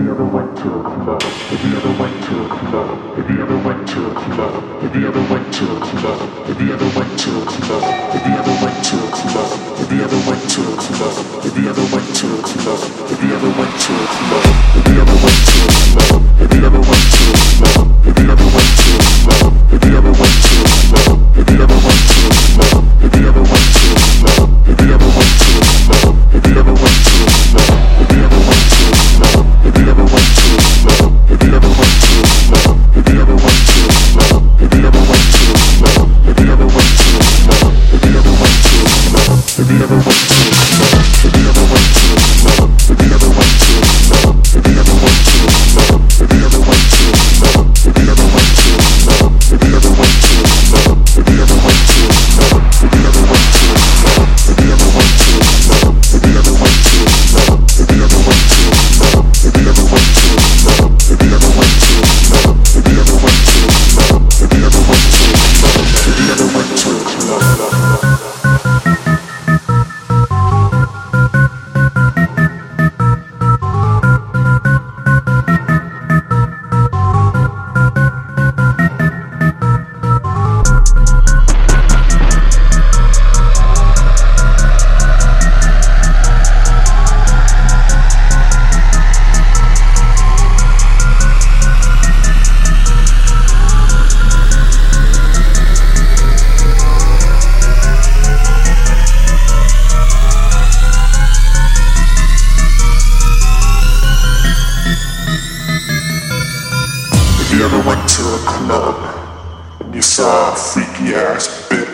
Have you ever went to a club? Have you ever went to a club? Have you ever went to a club? Have you ever went to a club? Have you ever went to a club? Have you ever went to a club? Have you ever went to a club? Have you ever went to a club? Have you ever went to a club? It's a freaky ass bitch.